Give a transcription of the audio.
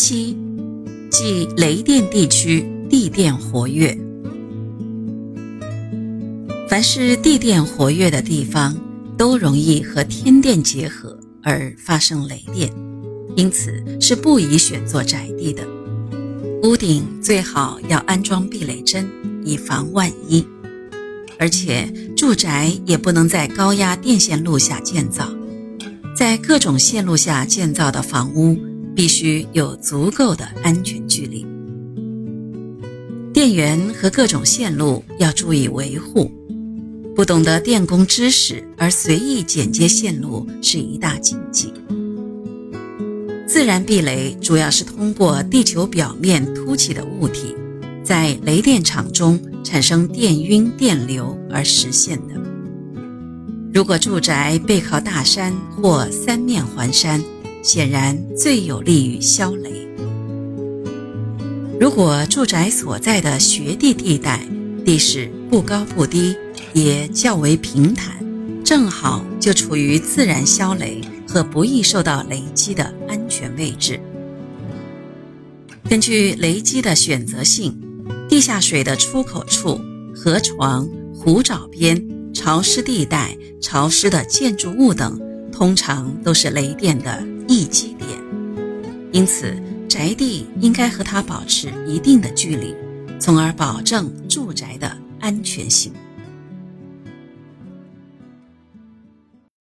七，即雷电地区地电活跃。凡是地电活跃的地方，都容易和天电结合而发生雷电，因此是不宜选做宅地的。屋顶最好要安装避雷针，以防万一。而且住宅也不能在高压电线路下建造，在各种线路下建造的房屋必须有足够的安全距离。电源和各种线路要注意维护，不懂得电工知识而随意剪接线路是一大禁忌。自然避雷主要是通过地球表面凸起的物体，在雷电场中。产生电晕电流而实现的。如果住宅背靠大山或三面环山，显然最有利于消雷。如果住宅所在的学地地带地势不高不低，也较为平坦，正好就处于自然消雷和不易受到雷击的安全位置。根据雷击的选择性。地下水的出口处、河床、湖沼边、潮湿地带、潮湿的建筑物等，通常都是雷电的。因此，宅地应该和它保持一定的距离，从而保证住宅的安全性。